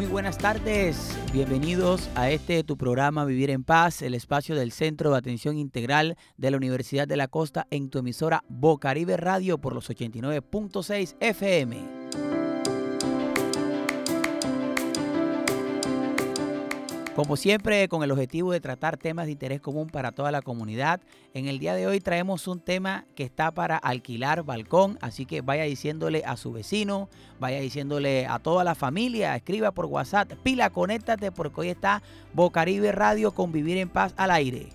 Muy buenas tardes, bienvenidos a este tu programa Vivir en Paz, el espacio del Centro de Atención Integral de la Universidad de la Costa en tu emisora Bocaribe Radio por los 89.6 FM. Como siempre, con el objetivo de tratar temas de interés común para toda la comunidad, en el día de hoy traemos un tema que está para alquilar balcón, así que vaya diciéndole a su vecino, vaya diciéndole a toda la familia, escriba por WhatsApp, pila, conéctate porque hoy está Bocaribe Radio con Vivir en Paz al aire.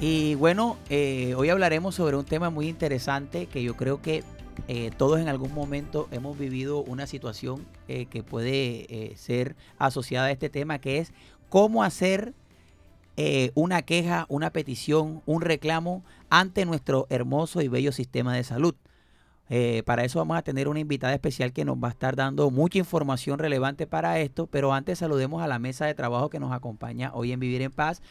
Y bueno, eh, hoy hablaremos sobre un tema muy interesante que yo creo que eh, todos en algún momento hemos vivido una situación eh, que puede eh, ser asociada a este tema, que es cómo hacer una queja, una petición, un reclamo ante nuestro hermoso y bello sistema de salud. para eso vamos a tener una invitada especial que nos va a estar dando mucha información relevante para esto, pero antes saludemos a la mesa de trabajo que nos acompaña hoy en Vivir en Paz.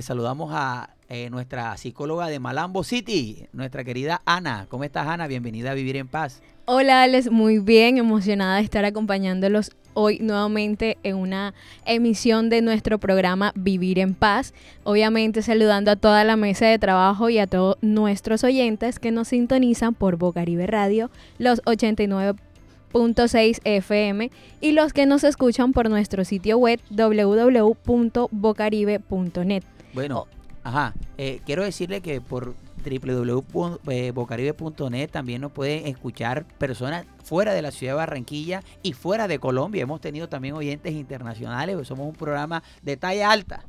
saludamos a eh, nuestra psicóloga de Malambo City, nuestra querida Ana. ¿Cómo estás, Ana? Bienvenida a Vivir en Paz. Hola, Alex. Muy bien, emocionada de estar acompañándolos hoy nuevamente en una emisión de nuestro programa Vivir en Paz. Obviamente saludando a toda la mesa de trabajo y a todos nuestros oyentes que nos sintonizan por Bocaribe Radio, los 89.6 FM y los que nos escuchan por nuestro sitio web www.bocaribe.net. Bueno, Ajá. Eh, quiero decirle que por www.bocaribe.net también nos pueden escuchar personas fuera de la ciudad de Barranquilla y fuera de Colombia. Hemos tenido también oyentes internacionales, pues somos un programa de talla alta.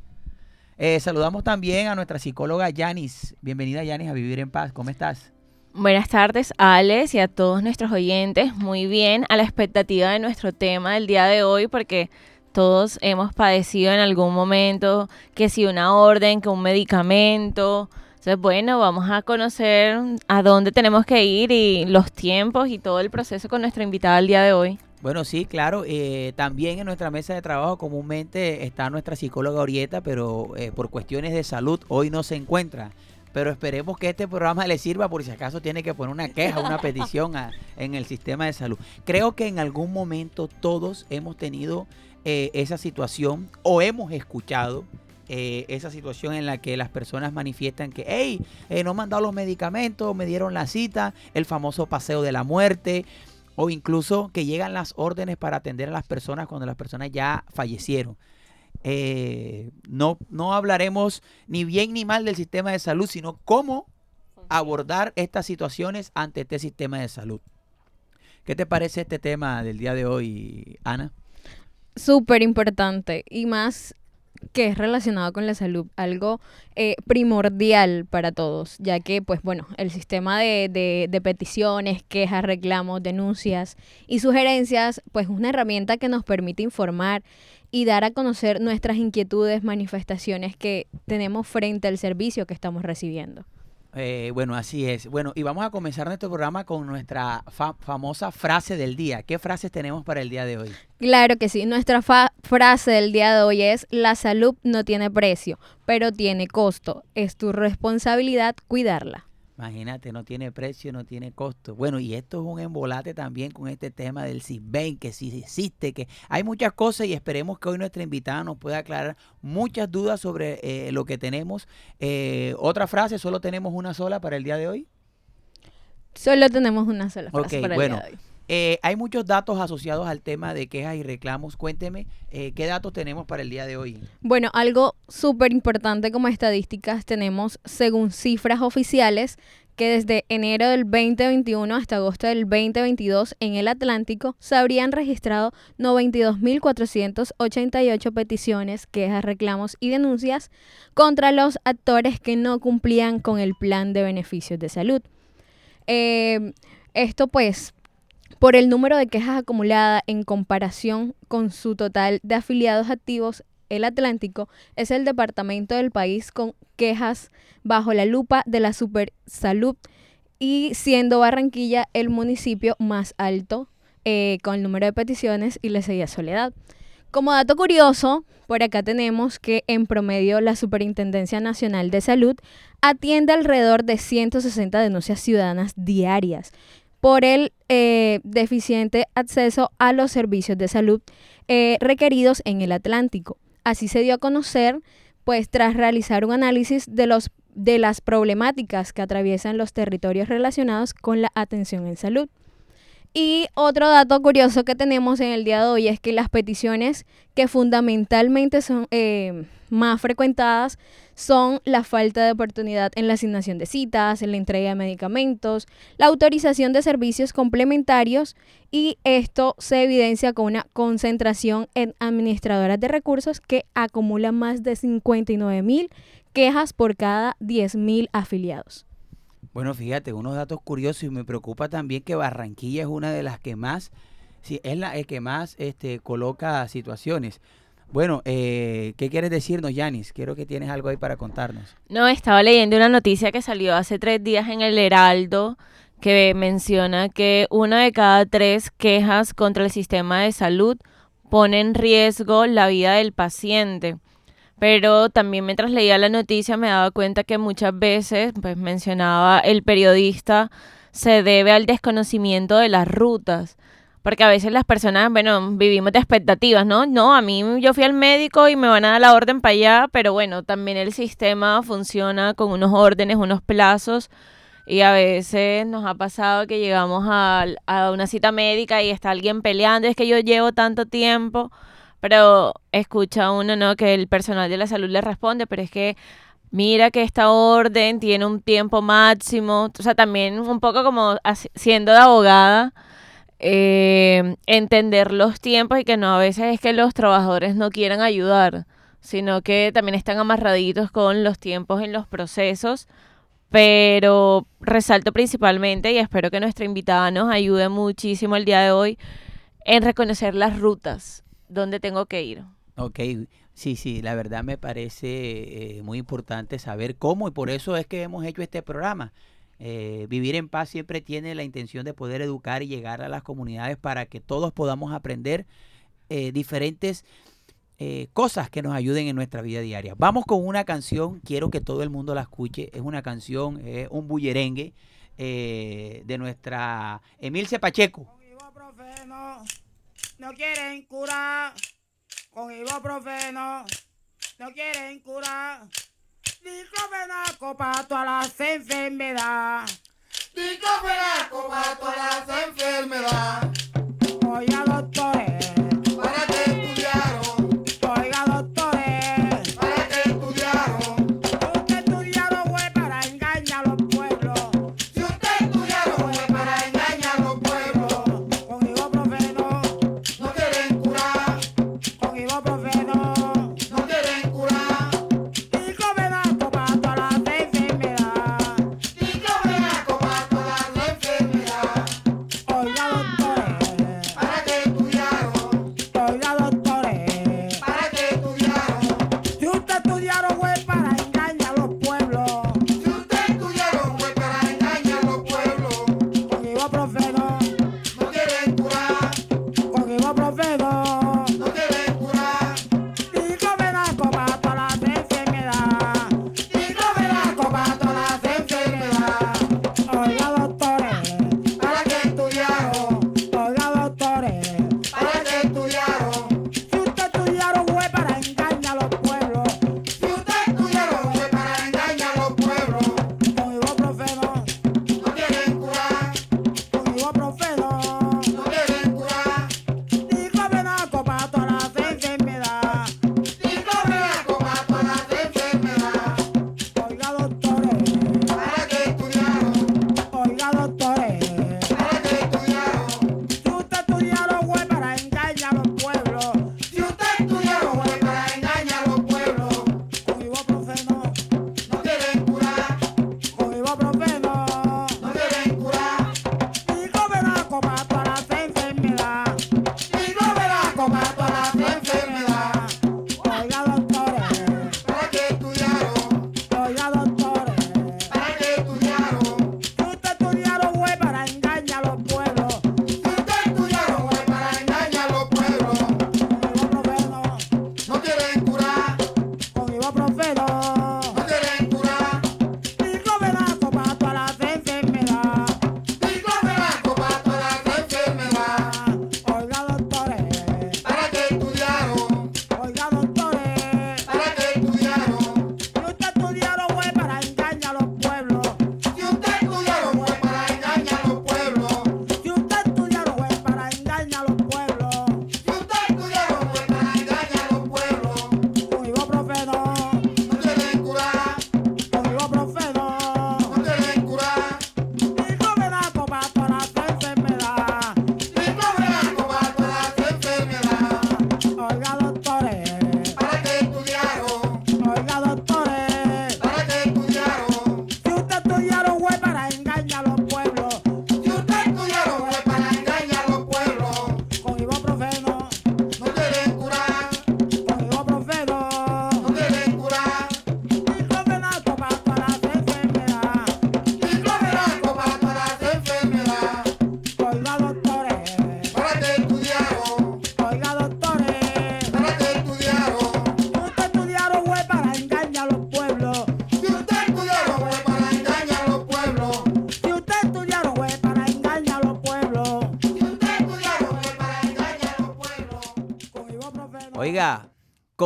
Eh, saludamos también a nuestra psicóloga Yanis. Bienvenida Yanis a Vivir en Paz. ¿Cómo estás? Buenas tardes, Alex, y a todos nuestros oyentes. Muy bien, a la expectativa de nuestro tema del día de hoy, porque todos hemos padecido en algún momento que si una orden, que un medicamento. Entonces, bueno, vamos a conocer a dónde tenemos que ir y los tiempos y todo el proceso con nuestra invitada el día de hoy. Bueno, sí, claro. Eh, también en nuestra mesa de trabajo comúnmente está nuestra psicóloga Orieta, pero eh, por cuestiones de salud hoy no se encuentra. Pero esperemos que este programa le sirva por si acaso tiene que poner una queja, una petición en el sistema de salud. Creo que en algún momento todos hemos tenido eh, esa situación o hemos escuchado eh, esa situación en la que las personas manifiestan que, hey, eh, no me han dado los medicamentos, me dieron la cita, el famoso paseo de la muerte, o incluso que llegan las órdenes para atender a las personas cuando las personas ya fallecieron. no, no hablaremos ni bien ni mal del sistema de salud, sino cómo abordar estas situaciones ante este sistema de salud. ¿Qué te parece este tema del día de hoy, Ana? Súper importante y más que es relacionado con la salud, algo eh, primordial para todos, ya que, pues bueno, el sistema de, de, peticiones, quejas, reclamos, denuncias y sugerencias, pues es una herramienta que nos permite informar y dar a conocer nuestras inquietudes, manifestaciones que tenemos frente al servicio que estamos recibiendo. Eh, bueno, así es. Bueno, y vamos a comenzar nuestro programa con nuestra famosa frase del día. ¿Qué frases tenemos para el día de hoy? Claro que sí. Nuestra frase del día de hoy es, la salud no tiene precio, pero tiene costo. Es tu responsabilidad cuidarla. Imagínate, no tiene precio, no tiene costo. Bueno, y esto es un embolate también con este tema del CISBEN, que sí existe, que hay muchas cosas y esperemos que hoy nuestra invitada nos pueda aclarar muchas dudas sobre eh, lo que tenemos. Eh, otra frase, solo tenemos una sola para el día de hoy. Solo tenemos una sola frase para el día de hoy. Eh, hay muchos datos asociados al tema de quejas y reclamos. Cuénteme, ¿qué datos tenemos para el día de hoy? Bueno, algo súper importante como estadísticas tenemos, según cifras oficiales, que desde enero del 2021 hasta agosto del 2022 en el Atlántico se habrían registrado 92.488 peticiones, quejas, reclamos y denuncias contra los actores que no cumplían con el plan de beneficios de salud. Eh, esto pues por el número de quejas acumuladas en comparación con su total de afiliados activos el Atlántico es el departamento del país con quejas bajo la lupa de la supersalud y siendo Barranquilla el municipio más alto eh, con el número de peticiones y le seguía Soledad. Como dato curioso, por acá tenemos que en promedio la Superintendencia Nacional de Salud atiende alrededor de 160 denuncias ciudadanas diarias, por el eh, deficiente acceso a los servicios de salud eh, requeridos en el Atlántico. Así se dio a conocer, pues tras realizar un análisis de, los, de las problemáticas que atraviesan los territorios relacionados con la atención en salud. Y otro dato curioso que tenemos en el día de hoy es que las peticiones que fundamentalmente son eh, más frecuentadas son la falta de oportunidad en la asignación de citas, en la entrega de medicamentos, la autorización de servicios complementarios y esto se evidencia con una concentración en administradoras de recursos que acumulan más de 59 mil quejas por cada 10 mil afiliados. Bueno, fíjate, unos datos curiosos y me preocupa también que Barranquilla es una de las que más, sí, es la que más este, coloca situaciones. Bueno, eh, ¿qué quieres decirnos, Yanis? Quiero que tienes algo ahí para contarnos. No, estaba leyendo una noticia que salió hace tres días en el Heraldo que menciona que una de cada tres quejas contra el sistema de salud pone en riesgo la vida del paciente. Pero también mientras leía la noticia me daba cuenta que muchas veces, pues mencionaba el periodista, se debe al desconocimiento de las rutas. Porque a veces las personas, bueno, vivimos de expectativas, ¿no? No, a mí yo fui al médico y me van a dar la orden para allá, pero bueno, también el sistema funciona con unos órdenes, unos plazos. Y a veces nos ha pasado que llegamos a, una cita médica y está alguien peleando, es que yo llevo tanto tiempo pero escucha uno, ¿no? Que el personal de la salud le responde, pero es que mira que esta orden tiene un tiempo máximo, o sea, también un poco como siendo de abogada, eh, entender los tiempos y que no a veces es que los trabajadores no quieran ayudar, sino que también están amarraditos con los tiempos en los procesos. Pero resalto principalmente y espero que nuestra invitada nos ayude muchísimo el día de hoy en reconocer las rutas dónde tengo que ir. Ok, sí, sí, la verdad me parece eh, muy importante saber cómo y por eso es que hemos hecho este programa. Eh, Vivir en paz siempre tiene la intención de poder educar y llegar a las comunidades para que todos podamos aprender eh, diferentes cosas que nos ayuden en nuestra vida diaria. Vamos con una canción, quiero que todo el mundo la escuche. Es una canción, un bullerengue de nuestra Emilce Pacheco no quieren curar con ibuprofeno, no quieren curar. Diclofenaco para todas las enfermedades. Diclofenaco para todas las enfermedades. Oiga, doctores.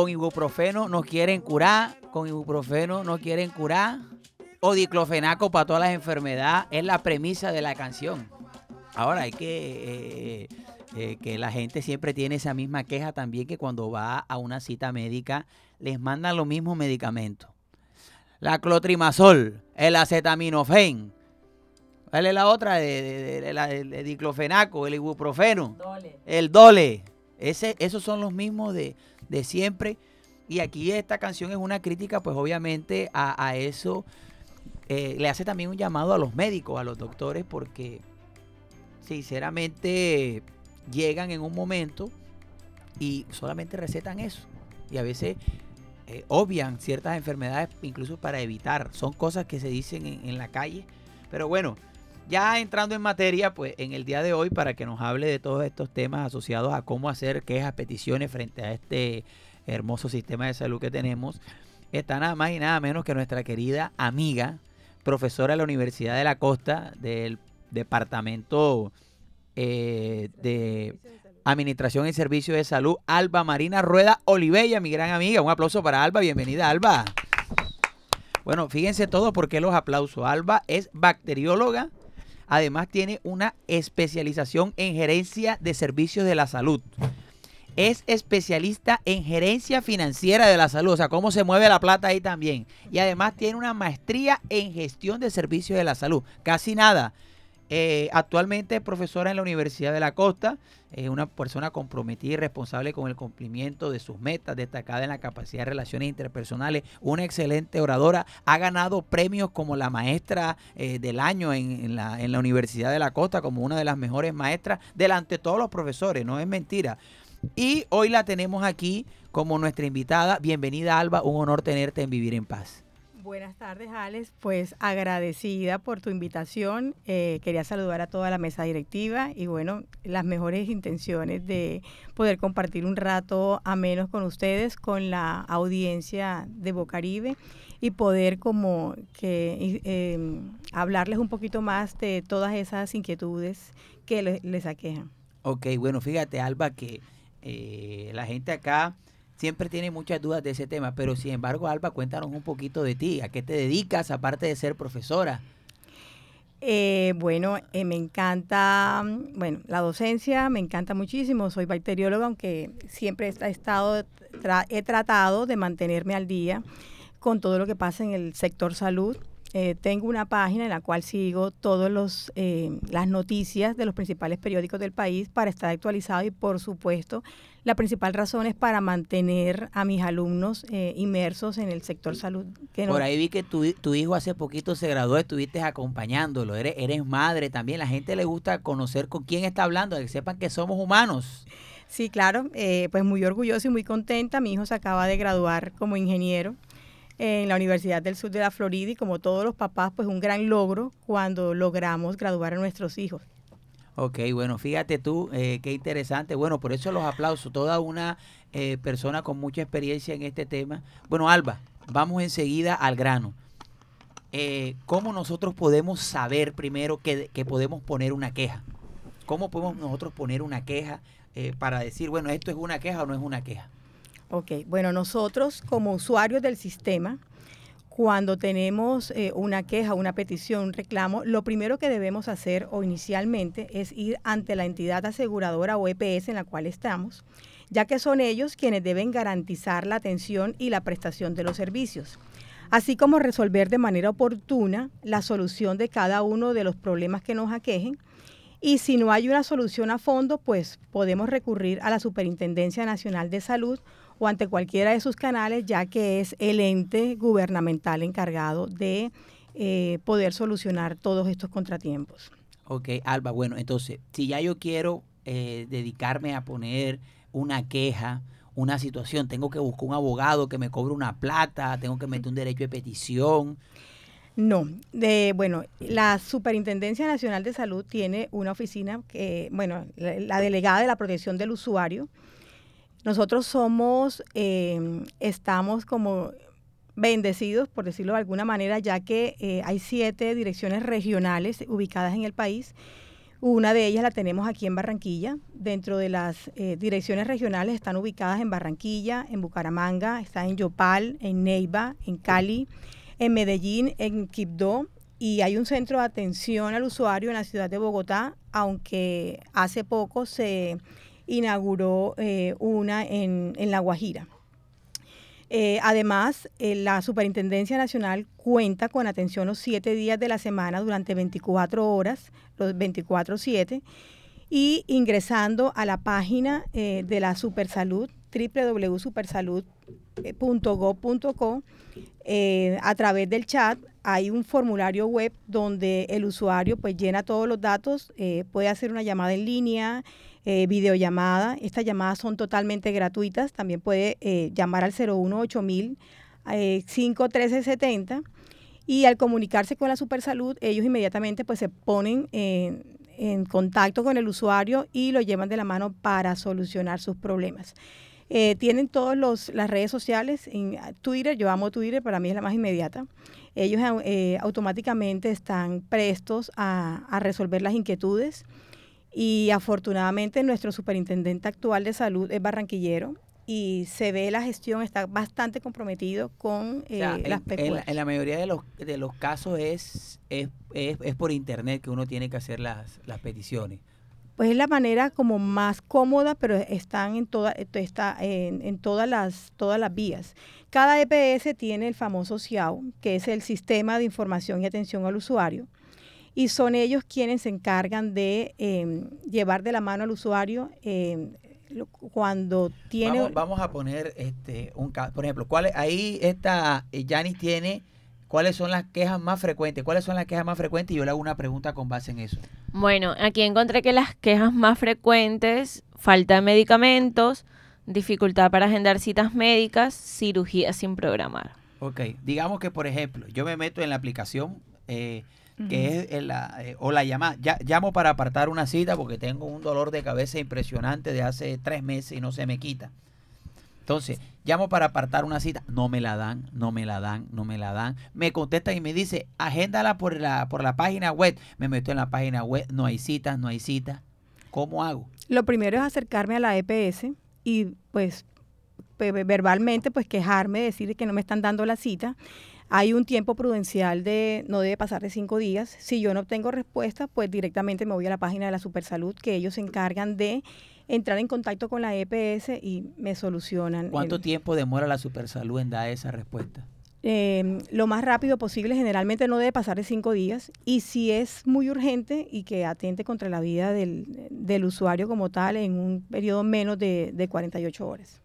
Con ibuprofeno nos quieren curar, con ibuprofeno nos quieren curar, o diclofenaco para todas las enfermedades, es la premisa de la canción. Ahora hay que... eh, eh, que la gente siempre tiene esa misma queja también que cuando va a una cita médica les mandan los mismos medicamentos. La clotrimazol, el acetaminofén. ¿Cuál es la otra? La- el, el diclofenaco, el ibuprofeno. El dole. Ese, esos son los mismos de, de siempre. Y aquí esta canción es una crítica, pues obviamente a, a eso. eh, le hace también un llamado a los médicos, a los doctores, porque sinceramente llegan en un momento y solamente recetan eso. Y a veces eh, obvian ciertas enfermedades incluso para evitar. Son cosas que se dicen en, en la calle. Pero bueno, ya entrando en materia, pues en el día de hoy, para que nos hable de todos estos temas asociados a cómo hacer quejas, peticiones frente a este hermoso sistema de salud que tenemos, está nada más y nada menos que nuestra querida amiga, profesora de la Universidad de la Costa, del departamento eh, de Administración y Servicios de Salud, Alba Marina Rueda Olivella, mi gran amiga. Un aplauso para Alba. Bienvenida, Alba. Bueno, fíjense todo porque los aplausos. Alba es bacterióloga. Además tiene una especialización en gerencia de servicios de la salud. Es especialista en gerencia financiera de la salud, o sea, cómo se mueve la plata ahí también. Y además tiene una maestría en gestión de servicios de la salud. Casi nada. Eh, actualmente es profesora en la Universidad de la Costa, es una persona comprometida y responsable con el cumplimiento de sus metas, destacada en la capacidad de relaciones interpersonales, una excelente oradora, ha ganado premios como la maestra eh, del año en, la Universidad de la Costa, como una de las mejores maestras, delante de todos los profesores, no es mentira. Y hoy la tenemos aquí como nuestra invitada. Bienvenida Alba, un honor tenerte en Vivir en Paz. Buenas tardes, Alex. Pues agradecida por tu invitación. Eh, quería saludar a toda la mesa directiva y bueno, las mejores intenciones de poder compartir un rato a menos con ustedes, con la audiencia de Bocaribe y poder como que eh, hablarles un poquito más de todas esas inquietudes que le- les aquejan. Ok, bueno, fíjate Alba que eh, la gente acá siempre tiene muchas dudas de ese tema, pero sin embargo Alba, cuéntanos un poquito de ti, a qué te dedicas aparte de ser profesora. Eh, bueno, eh, me encanta, bueno, la docencia me encanta muchísimo. Soy bacterióloga, aunque siempre he estado, tra- he tratado de mantenerme al día con todo lo que pasa en el sector salud. Eh, tengo una página en la cual sigo todas los eh, las noticias de los principales periódicos del país para estar actualizado y, por supuesto, la principal razón es para mantener a mis alumnos eh, inmersos en el sector salud. que no- Por ahí vi que tu, tu hijo hace poquito se graduó, estuviste acompañándolo, eres, eres madre también, la gente le gusta conocer con quién está hablando, que sepan que somos humanos. Sí, claro, eh, pues muy orgullosa y muy contenta. Mi hijo se acaba de graduar como ingeniero en la Universidad del Sur de la Florida y como todos los papás, pues un gran logro cuando logramos graduar a nuestros hijos. Ok, bueno, fíjate tú, eh, qué interesante. Bueno, por eso los aplausos. Toda una eh, persona con mucha experiencia en este tema. Bueno, Alba, vamos enseguida al grano. Eh, ¿Cómo nosotros podemos saber primero que, podemos poner una queja? ¿Cómo podemos nosotros poner una queja eh, para decir, bueno, esto es una queja o no es una queja? Ok, bueno, nosotros como usuarios del sistema, cuando tenemos eh, una queja, una petición, un reclamo, lo primero que debemos hacer o inicialmente es ir ante la entidad aseguradora o EPS en la cual estamos, ya que son ellos quienes deben garantizar la atención y la prestación de los servicios, así como resolver de manera oportuna la solución de cada uno de los problemas que nos aquejen. Y si no hay una solución a fondo, pues podemos recurrir a la Superintendencia Nacional de Salud o ante cualquiera de sus canales, ya que es el ente gubernamental encargado de eh, poder solucionar todos estos contratiempos. Ok, Alba, bueno, entonces, si ya yo quiero eh, dedicarme a poner una queja, una situación, tengo que buscar un abogado que me cobre una plata, tengo que meter un derecho de petición. No, de, bueno, la Superintendencia Nacional de Salud tiene una oficina que, bueno, la, la delegada de la protección del usuario. Nosotros somos, eh, estamos como bendecidos, por decirlo de alguna manera, ya que eh, hay siete direcciones regionales ubicadas en el país, Una de ellas la tenemos aquí en Barranquilla. Dentro de las eh, direcciones regionales están ubicadas en Barranquilla, en Bucaramanga, está en Yopal, en Neiva, en Cali, en Medellín, en Quibdó y hay un centro de atención al usuario en la ciudad de Bogotá, aunque hace poco se inauguró eh, una en, en La Guajira. Eh, además, eh, la Superintendencia Nacional cuenta con atención los siete días de la semana durante 24 horas, los 24-7, y ingresando a la página de la Supersalud, www.supersalud.gov.co, a través del chat hay un formulario web donde el usuario pues llena todos los datos, puede hacer una llamada en línea, eh, videollamada. Estas llamadas son totalmente gratuitas. También puede eh, llamar al 018 mil eh, 51370 y al comunicarse con la Supersalud, ellos inmediatamente pues se ponen en, contacto con el usuario y lo llevan de la mano para solucionar sus problemas. Eh, tienen todas las redes sociales, en Twitter, yo amo Twitter, para mí es la más inmediata. Ellos automáticamente están prestos a resolver las inquietudes y afortunadamente nuestro superintendente actual de salud es barranquillero y se ve la gestión está bastante comprometido con eh, las en, en, la mayoría de los, de los casos es, es, es, por internet que uno tiene que hacer las, las peticiones. Pues es la manera como más cómoda, pero están en, toda, está en, en todas, las, todas las vías. Cada EPS tiene el famoso SIAO, que es el Sistema de Información y Atención al Usuario, y son ellos quienes se encargan de eh, llevar de la mano al usuario eh, cuando tiene... Vamos, vamos, a poner este un caso, por ejemplo, ¿cuál, ahí está, Janis tiene cuáles son las quejas más frecuentes, cuáles son las quejas más frecuentes y yo le hago una pregunta con base en eso. Bueno, aquí encontré que las quejas más frecuentes, falta de medicamentos, dificultad para agendar citas médicas, cirugía sin programar. Ok, digamos que por ejemplo, yo me meto en la aplicación eh, que es la, eh, o la llamada. Ya, llamo para apartar una cita porque tengo un dolor de cabeza impresionante de hace tres meses y no se me quita. Entonces, llamo para apartar una cita, no me la dan, no me la dan, no me la dan. Me contestan y me dice, agéndala por la, por la página web. Me meto en la página web, no hay citas, no hay citas. ¿Cómo hago? Lo primero es acercarme a la EPS y pues verbalmente pues quejarme, decir que no me están dando la cita hay un tiempo prudencial de no debe pasar de cinco días. Si yo no obtengo respuesta, pues directamente me voy a la página de la Supersalud, que ellos se encargan de entrar en contacto con la EPS y me solucionan. ¿Cuánto tiempo demora la Supersalud en dar esa respuesta? Eh, lo más rápido posible, generalmente no debe pasar de cinco días. Y si es muy urgente y que atente contra la vida del, del usuario como tal, en un periodo menos de, de 48 horas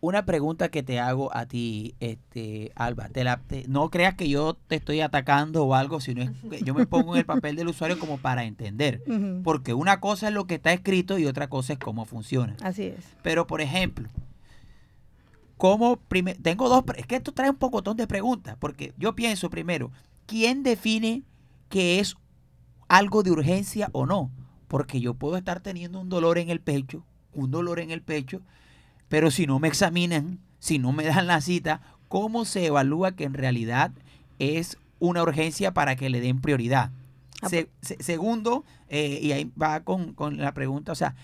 una pregunta que te hago a ti, este, Alba. Te la, no creas que yo te estoy atacando o algo, sino es que yo me pongo en el papel del usuario como para entender. Porque una cosa es lo que está escrito y otra cosa es cómo funciona. Así es. Pero, por ejemplo, ¿cómo tengo dos, es que esto trae un pocotón de preguntas, porque yo pienso primero, ¿quién define que es algo de urgencia o no? Porque yo puedo estar teniendo un dolor en el pecho, un dolor en el pecho, pero si no me examinan, si no me dan la cita, ¿cómo se evalúa que en realidad es una urgencia para que le den prioridad? Ah, pues. segundo, eh, y ahí va con, la pregunta, o sea,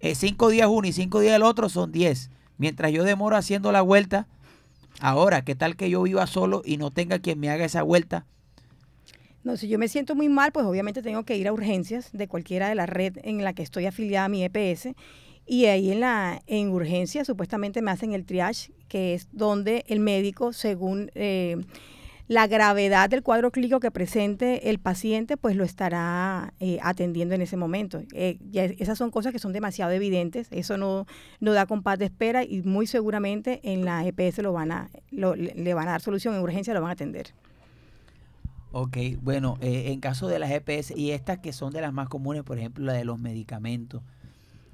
eh, cinco días uno y cinco días el otro son diez. Mientras yo demoro haciendo la vuelta, ahora, ¿qué tal que yo viva solo y no tenga quien me haga esa vuelta? No, si yo me siento muy mal, pues obviamente tengo que ir a urgencias de cualquiera de la red en la que estoy afiliada a mi EPS y ahí en la en urgencia supuestamente me hacen el triage, que es donde el médico, según eh, la gravedad del cuadro clínico que presente el paciente, pues lo estará eh, atendiendo en ese momento. Eh, esas son cosas que son demasiado evidentes, eso no, no da compás de espera y muy seguramente en la EPS lo van a, le van a dar solución, en urgencia lo van a atender. Ok, bueno, en caso de las EPS y estas que son de las más comunes, por ejemplo, la de los medicamentos,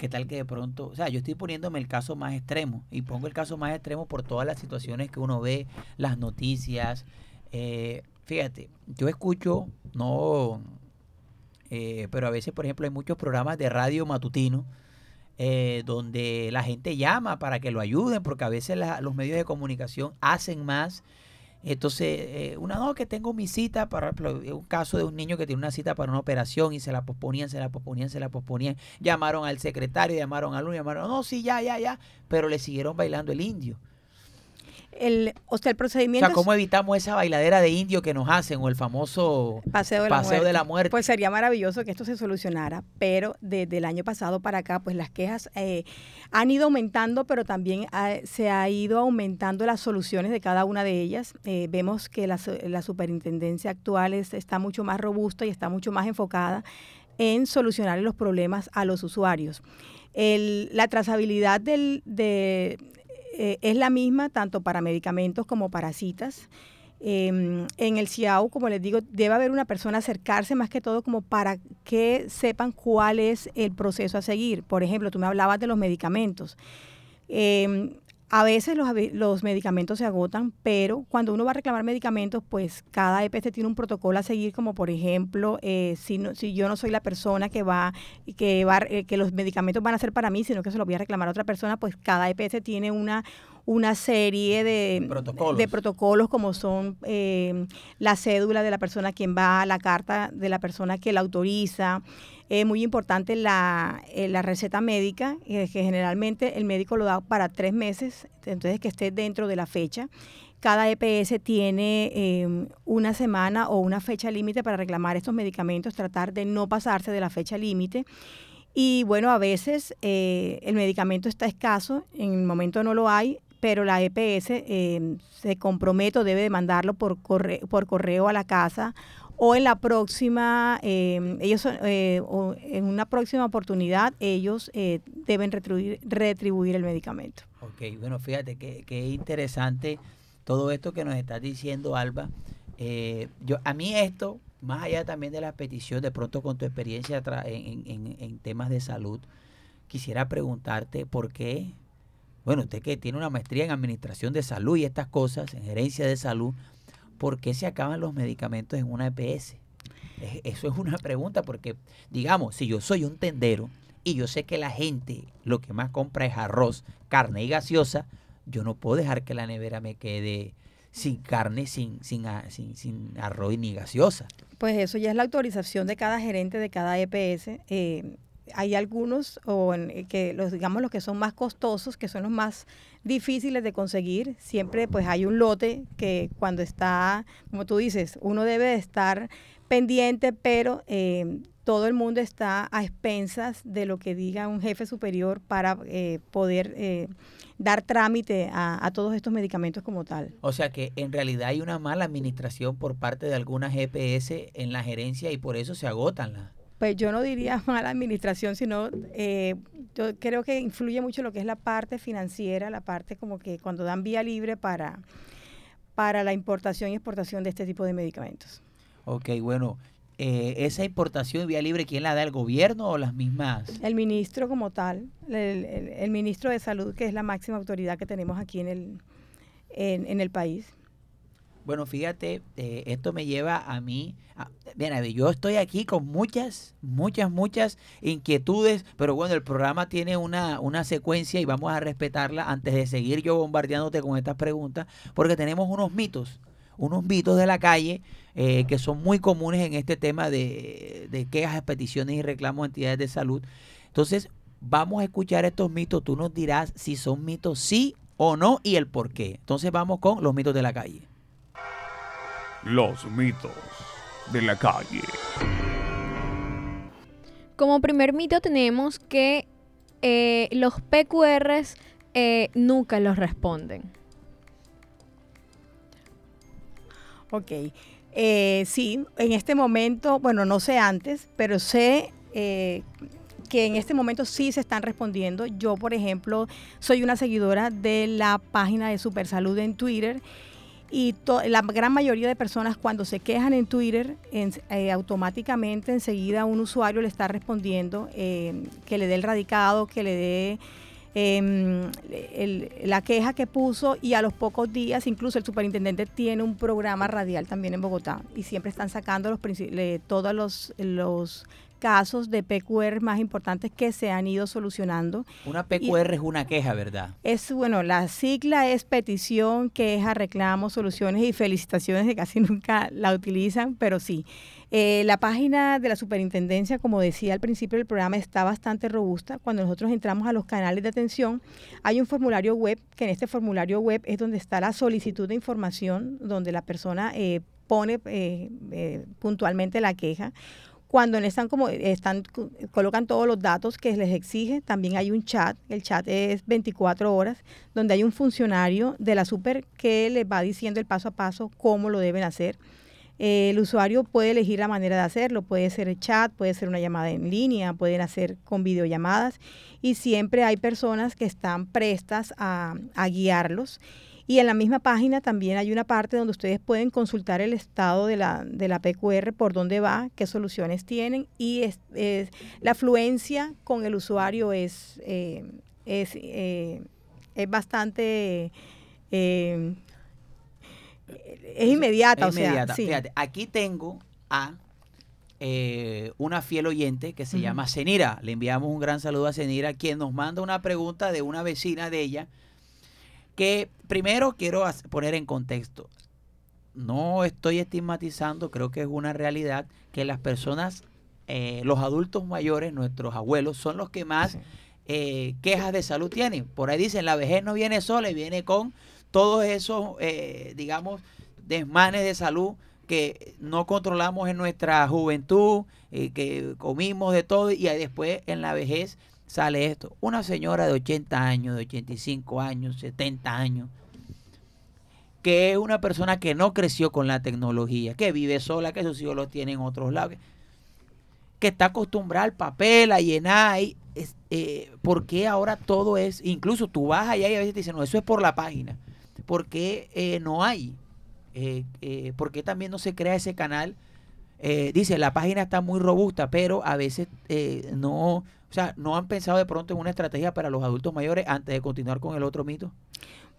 ¿Qué tal que de pronto, o sea, yo estoy poniéndome el caso más extremo y pongo el caso más extremo por todas las situaciones que uno ve, las noticias. Eh, fíjate, yo escucho, no, eh, pero a veces, por ejemplo, hay muchos programas de radio matutino eh, donde la gente llama para que lo ayuden, porque a veces los medios de comunicación hacen más Entonces, eh, una no, que tengo mi cita, por ejemplo, un caso de un niño que tiene una cita para una operación y se la posponían, se la posponían, se la posponían. Llamaron al secretario, llamaron al uno, llamaron, no, sí, ya, ya, ya, pero le siguieron bailando el indio. El, o sea, el O procedimiento sea, ¿cómo evitamos esa bailadera de indio que nos hacen o el famoso paseo, de la, paseo de la muerte? Pues sería maravilloso que esto se solucionara, pero desde el año pasado para acá, pues las quejas eh, han ido aumentando, pero también ha- se ha ido aumentando las soluciones de cada una de ellas. Eh, vemos que la, la superintendencia actual es- está mucho más robusta y está mucho más enfocada en solucionar los problemas a los usuarios. El- la trazabilidad del, de, eh, es la misma tanto para medicamentos como para citas. Em, en el CIAU, como les digo, debe haber una persona acercarse más que todo como para que sepan cuál es el proceso a seguir. Por ejemplo, tú me hablabas de los medicamentos. Em, a veces los, los medicamentos se agotan, pero cuando uno va a reclamar medicamentos, pues cada EPS tiene un protocolo a seguir, como por ejemplo, eh, si, no- si yo no soy la persona que va, que va, eh, que los medicamentos van a ser para mí, sino que se los voy a reclamar a otra persona, pues cada EPS tiene una, una serie de Protocolos. de protocolos como son eh, la cédula de la persona a quien va, la carta de la persona que la autoriza. Es muy importante la, eh, la receta médica, eh, que generalmente el médico lo da para tres meses, entonces que esté dentro de la fecha. Cada EPS tiene eh, una semana o una fecha límite para reclamar estos medicamentos, tratar de no pasarse de la fecha límite. Y bueno, a veces eh, el medicamento está escaso, en el momento no lo hay, pero la EPS eh, se compromete o debe de mandarlo por correo, por correo a la casa o en la próxima, eh, ellos eh, o en una próxima oportunidad, ellos eh, deben retribuir, retribuir el medicamento. Ok, bueno, fíjate que, que interesante todo esto que nos estás diciendo, Alba. Eh, yo, a mí esto, más allá también de la petición, de pronto con tu experiencia en, en- en temas de salud, quisiera preguntarte por qué, bueno, usted que tiene una maestría en administración de salud y estas cosas, en gerencia de salud, ¿por qué se acaban los medicamentos en una EPS? Es- Eso es una pregunta porque, digamos, si yo soy un tendero y yo sé que la gente lo que más compra es arroz, carne y gaseosa, yo no puedo dejar que la nevera me quede sin carne, sin, sin, sin, arroz ni gaseosa. Pues eso ya es la autorización de cada gerente de cada EPS. Eh, hay algunos, o en- eh, que los digamos los que son más costosos, que son los más difíciles de conseguir. Siempre pues hay un lote que cuando está, como tú dices, uno debe de estar pendiente, pero eh, todo el mundo está a expensas de lo que diga un jefe superior para eh, poder eh, dar trámite a, a todos estos medicamentos como tal. O sea que en realidad hay una mala administración por parte de algunas EPS en la gerencia y por eso se agotan las. Pues yo no diría mala administración, sino eh, yo creo que influye mucho lo que es la parte financiera, la parte como que cuando dan vía libre para, para la importación y exportación de este tipo de medicamentos. Ok, bueno, eh, esa importación y vía libre, ¿quién la da? ¿El gobierno o las mismas? El ministro como tal, el, el- el ministro de Salud, que es la máxima autoridad que tenemos aquí en el, en, en el país. Bueno, fíjate, eh, esto me lleva a mí. a- mira, yo estoy aquí con muchas, muchas, muchas inquietudes, pero bueno, el programa tiene una, una secuencia y vamos a respetarla antes de seguir yo bombardeándote con estas preguntas, porque tenemos unos mitos, unos mitos de la calle eh, que son muy comunes en este tema de, de quejas, peticiones y reclamos a entidades de salud. Entonces, vamos a escuchar estos mitos, tú nos dirás si son mitos sí o no y el por qué. Entonces, vamos con los mitos de la calle. Los mitos de la calle. Como primer mito tenemos que eh, los PQRs eh, nunca los responden. Ok. Eh, sí, en este momento, bueno, no sé antes, pero sé eh, que en este momento sí se están respondiendo. Yo, por ejemplo, soy una seguidora de la página de Supersalud en Twitter y la gran mayoría de personas cuando se quejan en Twitter, en- eh, automáticamente enseguida un usuario le está respondiendo eh, que le dé el radicado, que le dé em, la queja que puso y a los pocos días incluso el superintendente tiene un programa radial también en Bogotá y siempre están sacando los todos los casos de PQR más importantes que se han ido solucionando. Una PQR es una queja, ¿verdad? Es bueno, la sigla es petición, queja, reclamo, soluciones y felicitaciones que casi nunca la utilizan, pero sí. Eh, la página de la superintendencia, como decía al principio del programa, está bastante robusta. Cuando nosotros entramos a los canales de atención, hay un formulario web, que en este formulario web es donde está la solicitud de información, donde la persona eh, pone eh, eh, puntualmente la queja. Cuando están como están co- colocan todos los datos que les exige, también hay un chat, el chat es 24 horas, donde hay un funcionario de la super que les va diciendo el paso a paso cómo lo deben hacer. El usuario puede elegir la manera de hacerlo, puede ser el chat, puede ser una llamada en línea, pueden hacer con videollamadas y siempre hay personas que están prestas a, a guiarlos. Y en la misma página también hay una parte donde ustedes pueden consultar el estado de la, de la PQR, por dónde va, qué soluciones tienen y es, es- la afluencia con el usuario es, eh, es, eh, es bastante... eh, es inmediata, Es o sea, sí. Fíjate, aquí tengo a eh, una fiel oyente que se llama Zenira. Le enviamos un gran saludo a Zenira, quien nos manda una pregunta de una vecina de ella, que primero quiero poner en contexto. No estoy estigmatizando, creo que es una realidad que las personas, eh, los adultos mayores, nuestros abuelos, son los que más eh, quejas de salud tienen. Por ahí dicen, la vejez no viene sola, y viene con todos esos, eh, digamos, desmanes de salud que no controlamos en nuestra juventud, eh, que comimos de todo y después en la vejez sale esto. Una señora de 80 años, de 85 años, 70 años, que es una persona que no creció con la tecnología, que vive sola, que sus hijos los tienen en otros lados, que está acostumbrada al papel, a llenar ahí. Es, eh, ¿Por qué ahora todo es, incluso tú vas allá y a veces te dicen, no, eso es por la página? ¿Por qué eh, no hay? Eh, eh, ¿Por qué también no se crea ese canal? Eh, dice, la página está muy robusta, pero a veces eh, no, o sea, no han pensado de pronto en una estrategia para los adultos mayores antes de continuar con el otro mito.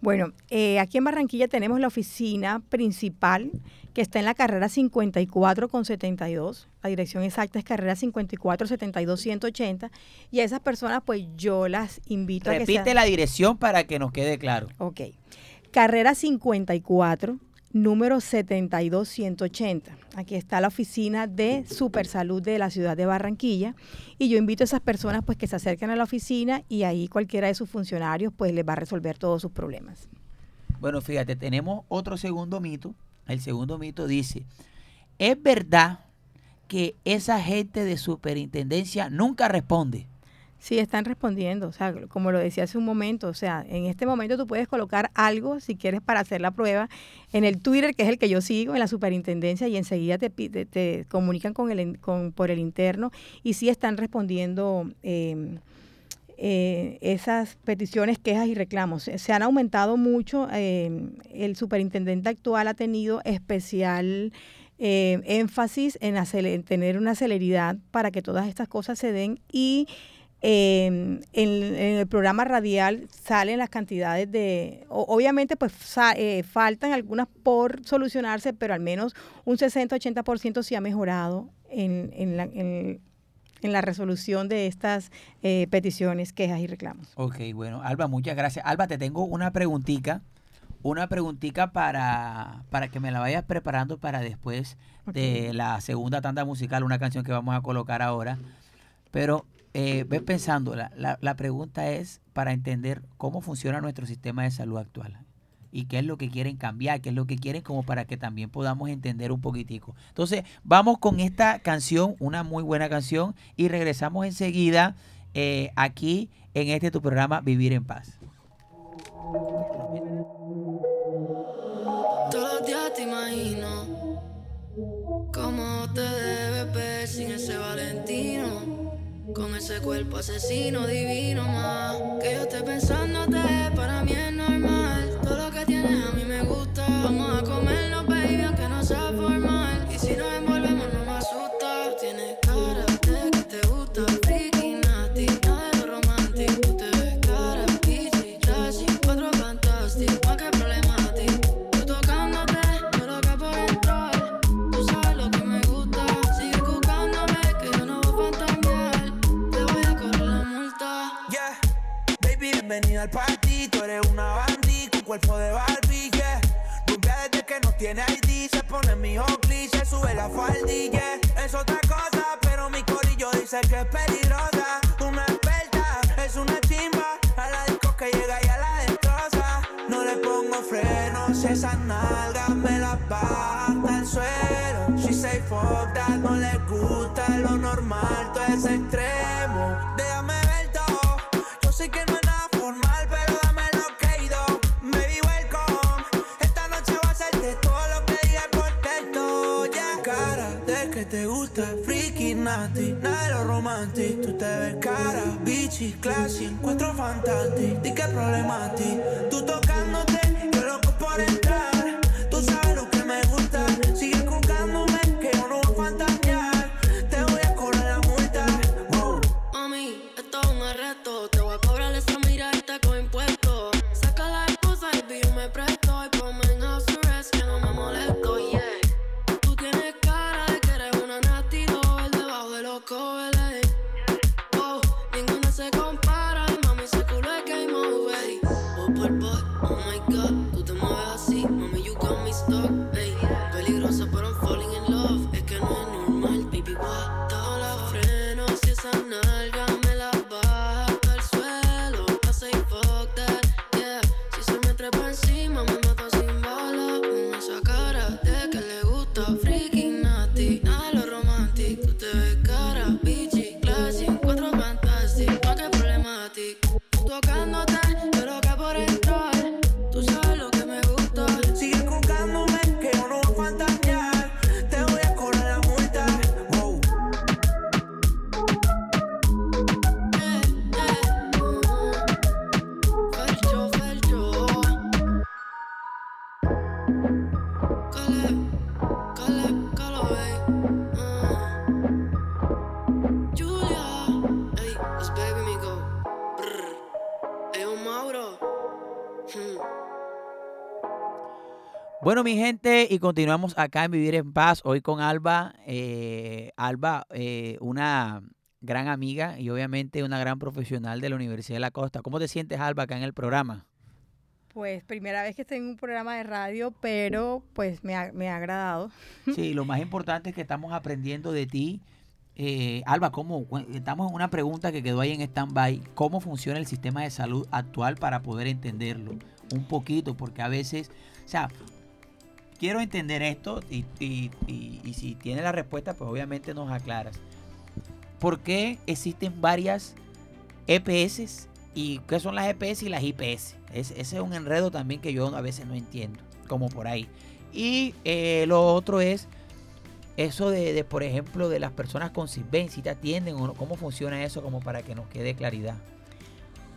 Bueno, eh, aquí en Barranquilla tenemos la oficina principal que está en la carrera 54 con 72. La dirección exacta es carrera 54 72 180. Y a esas personas, pues yo las invito a que Repite la dirección para que nos quede claro. Ok. Carrera 54, número 72180. Aquí está la oficina de Supersalud de la ciudad de Barranquilla y yo invito a esas personas pues que se acerquen a la oficina y ahí cualquiera de sus funcionarios pues les va a resolver todos sus problemas. Bueno, fíjate, tenemos otro segundo mito. El segundo mito dice, ¿es verdad que esa gente de superintendencia nunca responde? Sí, están respondiendo, o sea, como lo decía hace un momento, o sea, en este momento tú puedes colocar algo si quieres para hacer la prueba en el Twitter, que es el que yo sigo, en la superintendencia, y enseguida te, te, te comunican con el, con, por el interno y sí están respondiendo eh, eh, esas peticiones, quejas y reclamos. Se, han aumentado mucho, eh, el superintendente actual ha tenido especial eh, énfasis en, en tener una celeridad para que todas estas cosas se den y eh, en, en el programa radial salen las cantidades de, obviamente pues sa- eh, faltan algunas por solucionarse, pero al menos un 60-80% sí ha mejorado en, en la, en- en la resolución de estas eh, peticiones, quejas y reclamos. Ok, bueno, Alba, muchas gracias. Alba, te tengo una preguntita, una preguntita para, para que me la vayas preparando para después de la segunda tanda musical, una canción que vamos a colocar ahora. Pero eh, ves pensando, la, la, la pregunta es para entender cómo funciona nuestro sistema de salud actual y qué es lo que quieren cambiar, qué es lo que quieren como para que también podamos entender un poquitico. Entonces, vamos con esta canción, una muy buena canción, y regresamos enseguida eh, aquí en este tu programa Vivir en Paz. Con ese cuerpo asesino divino más. Que yo esté pensándote, para mí es normal. Todo lo que tienes a mí me gusta. Vamos a comernos, baby, aunque no sea formal. Cuerpo de Barbie, yeah. Desde que no tiene ID, se pone mi Oakley, se sube la faldilla. Es otra cosa, pero mi corillo dice que es peligrosa. Una experta, es una chimba, a la disco que llega y a la destroza. No le pongo freno, si esas nalgas me las baja el suelo. She say fuck that, no le gusta lo normal, todo es extremo. Déjame ver todo, yo sé que no freaky, nasty, nada de lo romantic. Tú te ves cara, bichi, classy, encuentro fantástico. Di que problema a ti, tú tocándote, yo loco por entrar. Bueno, mi gente, y continuamos acá en Vivir en Paz, hoy con Alba. eh, Alba, eh, una gran amiga y obviamente una gran profesional de la Universidad de la Costa. ¿Cómo te sientes, Alba, acá en el programa? Pues primera vez que estoy en un programa de radio, pero pues me ha, me ha agradado. Sí, lo más importante es que estamos aprendiendo de ti. Eh, Alba, ¿cómo? Estamos en una pregunta que quedó ahí en stand-by. ¿Cómo funciona el sistema de salud actual para poder entenderlo? Un poquito, porque a veces, o sea, quiero entender esto y, y- si tiene la respuesta, pues obviamente nos aclaras. ¿Por qué existen varias EPS y qué son las EPS y las IPS? Es- ese es un enredo también que yo a veces no entiendo, como por ahí. Y eh, lo otro es eso de, por ejemplo, de las personas con CISBEN, si te atienden o no, cómo funciona eso, como para que nos quede claridad.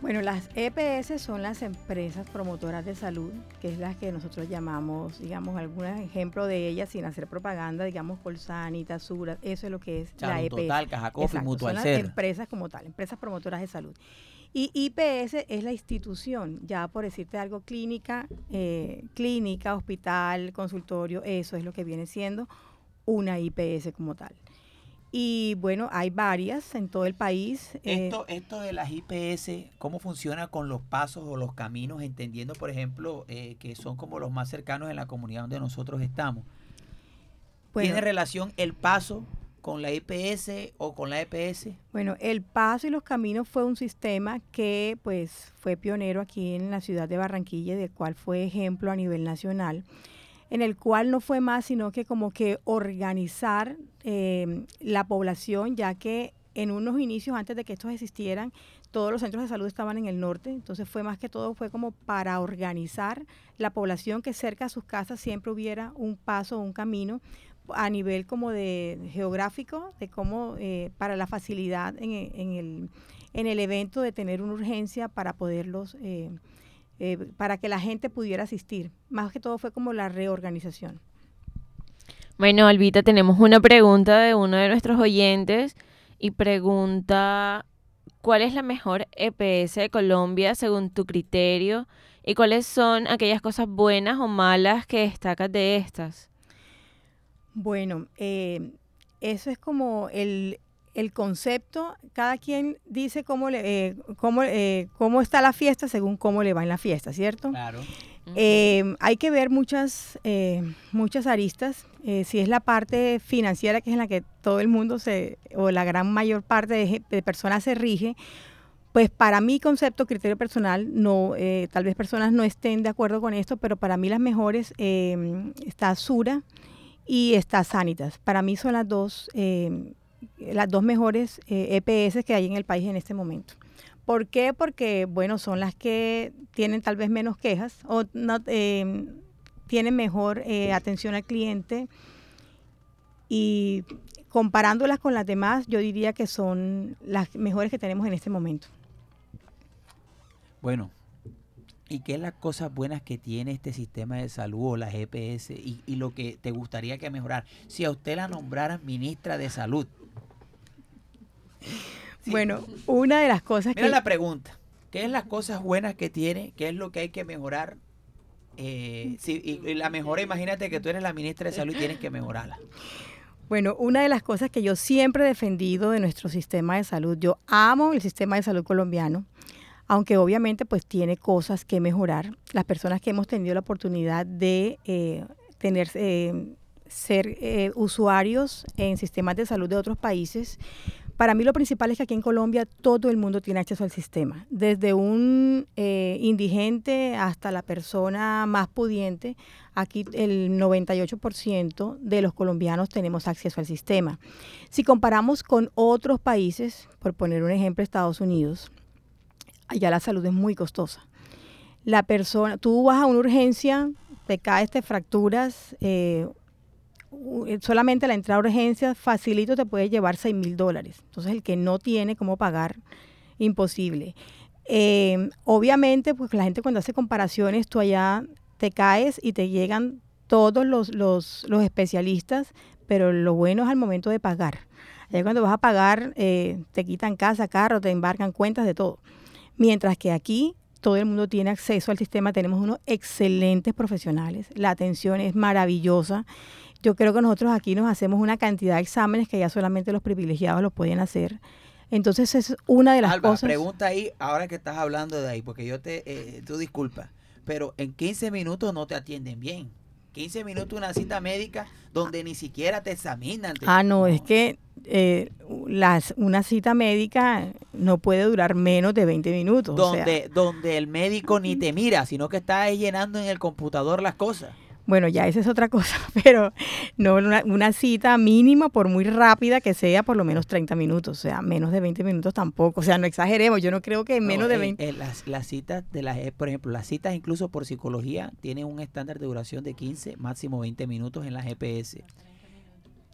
Bueno, las EPS son las empresas promotoras de salud, que es las que nosotros llamamos, digamos, algunos ejemplos de ellas sin hacer propaganda, digamos, Colsani, Sura, eso es lo que es la EPS. Total, Caja Coffee, Mutual son las empresas como tal, empresas promotoras de salud. Y IPS es la institución, ya por decirte algo, clínica, eh, clínica, hospital, consultorio, eso es lo que viene siendo una IPS como tal. Y bueno, hay varias en todo el país. eh, Esto, esto de las IPS, ¿cómo funciona con los pasos o los caminos? Entendiendo, por ejemplo, eh, que son como los más cercanos en la comunidad donde nosotros estamos. bueno, ¿Tiene relación el paso con la IPS o con la EPS? Bueno, el paso y los caminos fue un sistema que pues fue pionero aquí en la ciudad de Barranquilla, del cual fue ejemplo a nivel nacional, en el cual no fue más sino que como que organizar eh, la población, ya que en unos inicios antes de que estos existieran, todos los centros de salud estaban en el norte, entonces fue más que todo, fue como para organizar la población que cerca a sus casas siempre hubiera un paso, un camino a nivel como de geográfico, de cómo eh, para la facilidad en, en el, en el evento de tener una urgencia para poderlos, eh, eh, para que la gente pudiera asistir. Más que todo fue como la reorganización. Bueno, Albita, tenemos una pregunta de uno de nuestros oyentes y pregunta, ¿cuál es la mejor EPS de Colombia según tu criterio? ¿Y cuáles son aquellas cosas buenas o malas que destacas de estas? Bueno, eh, eso es como el, el concepto, cada quien dice cómo, le, eh, cómo, eh, cómo está la fiesta según cómo le va en la fiesta, ¿cierto? Claro. Eh, hay que ver muchas, eh, muchas aristas. Eh, si es la parte financiera, que es en la que todo el mundo se, o la gran mayor parte de, personas se rige, pues para mi concepto, criterio personal, no, eh, tal vez personas no estén de acuerdo con esto, pero para mí las mejores eh, está Sura y está Sanitas. Para mí son las dos, eh, las dos mejores eh, EPS que hay en el país en este momento. ¿Por qué? Porque, bueno, son las que tienen tal vez menos quejas o no, eh, tienen mejor eh, atención al cliente y comparándolas con las demás, yo diría que son las mejores que tenemos en este momento. Bueno, ¿y qué las cosas buenas que tiene este sistema de salud o las EPS y, y lo que te gustaría que mejorar? Si a usted la nombraran ministra de salud. Sí. Bueno, una de las cosas Mira que... la pregunta. ¿Qué es las cosas buenas que tiene? ¿Qué es lo que hay que mejorar? Eh, si- y, y la mejora, imagínate que tú eres la ministra de salud y tienes que mejorarla. Bueno, una de las cosas que yo siempre he defendido de nuestro sistema de salud, yo amo el sistema de salud colombiano, aunque obviamente pues tiene cosas que mejorar. Las personas que hemos tenido la oportunidad de eh, tener, eh, ser eh, usuarios en sistemas de salud de otros países, para mí lo principal es que aquí en Colombia todo el mundo tiene acceso al sistema, desde un eh, indigente hasta la persona más pudiente. Aquí el 98% de los colombianos tenemos acceso al sistema. Si comparamos con otros países, por poner un ejemplo, Estados Unidos, allá la salud es muy costosa. La persona, tú vas a una urgencia, te caes, te fracturas, eh, solamente la entrada a urgencias facilito te puede llevar 6 mil dólares. Entonces el que no tiene cómo pagar, imposible. Eh, obviamente, pues la gente cuando hace comparaciones, tú allá te caes y te llegan todos los, los, los especialistas, pero lo bueno es al momento de pagar. Allá cuando vas a pagar, eh, te quitan casa, carro, te embarcan cuentas de todo. Mientras que aquí todo el mundo tiene acceso al sistema, tenemos unos excelentes profesionales, la atención es maravillosa. Yo creo que nosotros aquí nos hacemos una cantidad de exámenes que ya solamente los privilegiados lo pueden hacer. Entonces es una de las Alba, cosas. pregunta ahí, ahora que estás hablando de ahí, porque yo te, eh, tú disculpa, pero en 15 minutos no te atienden bien. 15 minutos una cita médica donde ni siquiera te examinan. te- Ah, no, es que eh, las, una cita médica no puede durar menos de 20 minutos. o sea, donde, donde el médico ni te mira, sino que está ahí llenando en el computador las cosas. Bueno, ya esa es otra cosa, pero no una, una cita mínima, por muy rápida que sea, por lo menos 30 minutos, o sea, menos de 20 minutos tampoco, o sea, no exageremos, yo no creo que en No, menos de eh, 20... eh, las, las citas de las, eh, por ejemplo, las citas incluso por psicología tienen un estándar de duración de 15, máximo 20 minutos en las GPS.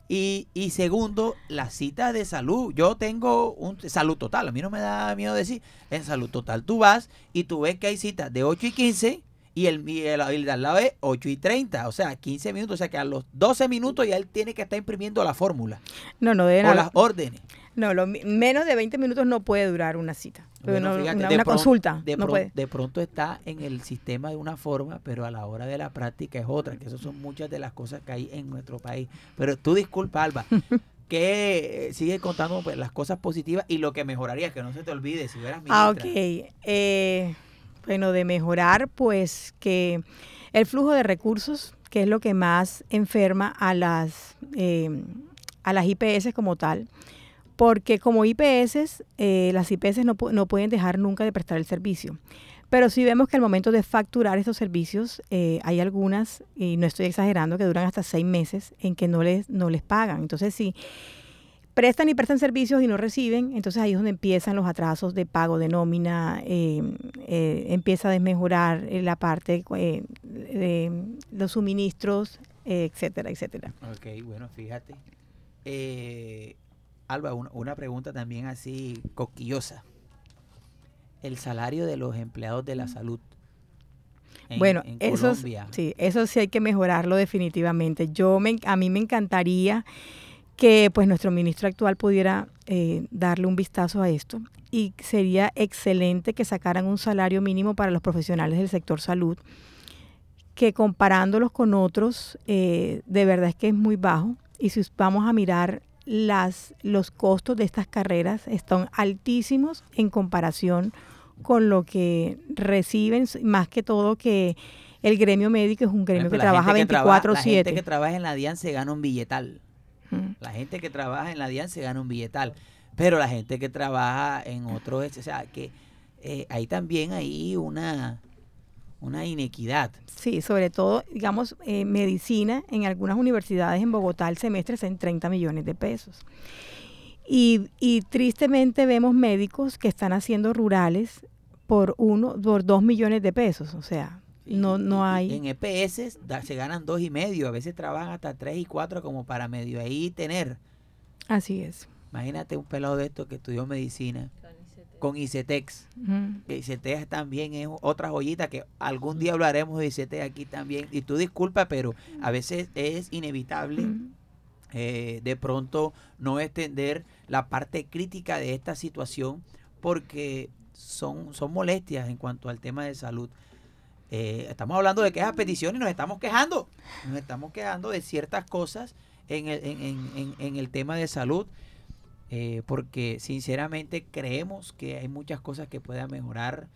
Y, y segundo, las citas de salud. Yo tengo un salud total, a mí no me da miedo decir, en salud total tú vas y tú ves que hay citas de 8 y 15 y el, y el, el de al lado es 8 y 30, o sea, 15 minutos, o sea que a los 12 minutos ya él tiene que estar imprimiendo la fórmula No, no deben o hablar- las órdenes. No, lo menos de 20 minutos no puede durar una cita, Bueno, una, fíjate, una- de una pronto- consulta, De, no pron- puede. de pronto está en el sistema de una forma, pero a la hora de la práctica es otra, que esas son muchas de las cosas que hay en nuestro país. Pero tú disculpa, Alba, que eh, sigue contando pues, las cosas positivas y lo que mejoraría, que no se te olvide si fueras ministra. Ah, ok. Eh, bueno, de mejorar, pues que el flujo de recursos, que es lo que más enferma a las, eh, a las IPS como tal, porque como IPS, eh, las IPS no, no pueden dejar nunca de prestar el servicio. Pero sí vemos que al momento de facturar estos servicios, eh, hay algunas, y no estoy exagerando, que duran hasta seis meses en que no les, no les pagan. Entonces, sí, prestan y prestan servicios y no reciben, entonces ahí es donde empiezan los atrasos de pago de nómina, eh, eh, empieza a desmejorar eh, la parte eh, de los suministros, etcétera, etcétera. Ok, bueno, fíjate. Eh, Alba, una, una pregunta también así coquillosa. El salario de los empleados de la salud. en- bueno, en eso, sí, eso sí hay que mejorarlo definitivamente. Yo me, a mí me encantaría que pues nuestro ministro actual pudiera eh, darle un vistazo a esto y sería excelente que sacaran un salario mínimo para los profesionales del sector salud que comparándolos con otros eh, de verdad es que es muy bajo y si vamos a mirar las, los costos de estas carreras están altísimos en comparación con lo que reciben, más que todo que el gremio médico es un gremio que trabaja gente traba- La gente 24/7. que trabaja en la DIAN se gana un billetal. La gente que trabaja en la DIAN se gana un billetal. Pero la gente que trabaja en otros, o sea, que eh, hay también ahí una, una inequidad. Sí, sobre todo, digamos, eh, medicina en algunas universidades en Bogotá el semestre es en 30 millones de pesos. Y, y tristemente vemos médicos que están haciendo rurales por uno, por dos millones de pesos. O sea, no, no hay. En EPS da- se ganan dos y medio, a veces trabajan hasta tres y cuatro como para medio ahí tener. Así es. Imagínate un pelado de esto que estudió medicina con ICETEX. Que ICETEX también es otra joyita que algún día hablaremos de ICETEX aquí también. Y tú disculpa, pero a veces es inevitable eh, de pronto no extender la parte crítica de esta situación porque son, son molestias en cuanto al tema de salud. Eh, estamos hablando de quejas, peticiones nos estamos quejando. Nos estamos quejando de ciertas cosas en el, en el tema de salud eh, porque sinceramente creemos que hay muchas cosas que puedan mejorar.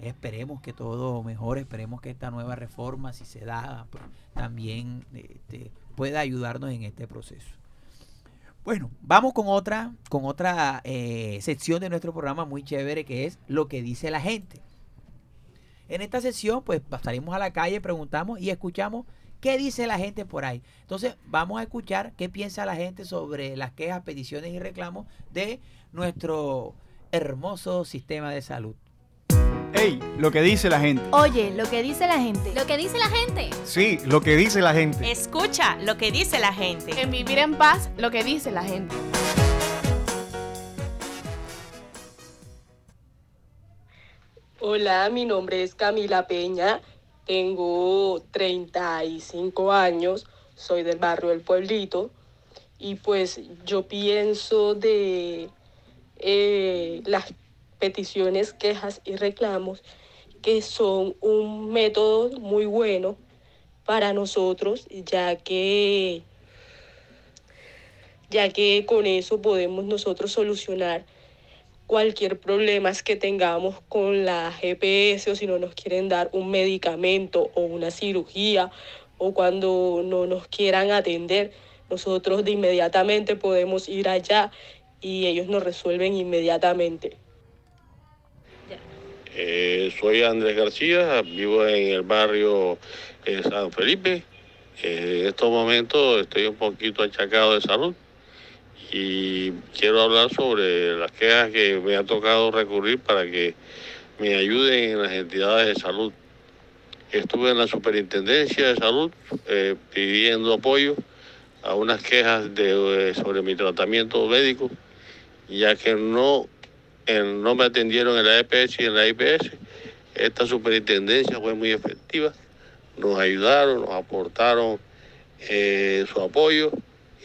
Esperemos que todo mejore, esperemos que esta nueva reforma, si se da, pues, también este, pueda ayudarnos en este proceso. Bueno, vamos con otra, con otra eh, sección de nuestro programa muy chévere que es lo que dice la gente. En esta sesión, pues salimos a la calle, preguntamos y escuchamos qué dice la gente por ahí. Entonces, vamos a escuchar qué piensa la gente sobre las quejas, peticiones y reclamos de nuestro hermoso sistema de salud. Ey, lo que dice la gente. Oye, lo que dice la gente. Lo que dice la gente. Sí, lo que dice la gente. Escucha lo que dice la gente. En vivir en paz, lo que dice la gente. Hola, mi nombre es Camila Peña, tengo 35 años, soy del barrio del Pueblito y pues yo pienso de eh, las peticiones, quejas y reclamos que son un método muy bueno para nosotros, ya que ya que con eso podemos nosotros solucionar cualquier problema que tengamos con la GPS o si no nos quieren dar un medicamento o una cirugía o cuando no nos quieran atender, nosotros de inmediatamente podemos ir allá y ellos nos resuelven inmediatamente. Eh, soy Andrés García, vivo en el barrio eh, San Felipe. Eh, en estos momentos estoy un poquito achacado de salud y quiero hablar sobre las quejas que me ha tocado recurrir para que me ayuden en las entidades de salud. Estuve en la superintendencia de salud eh, pidiendo apoyo a unas quejas de, eh, sobre mi tratamiento médico, ya que no, en- no me atendieron en la EPS y en la IPS. Esta superintendencia fue muy efectiva, nos ayudaron, nos aportaron eh, su apoyo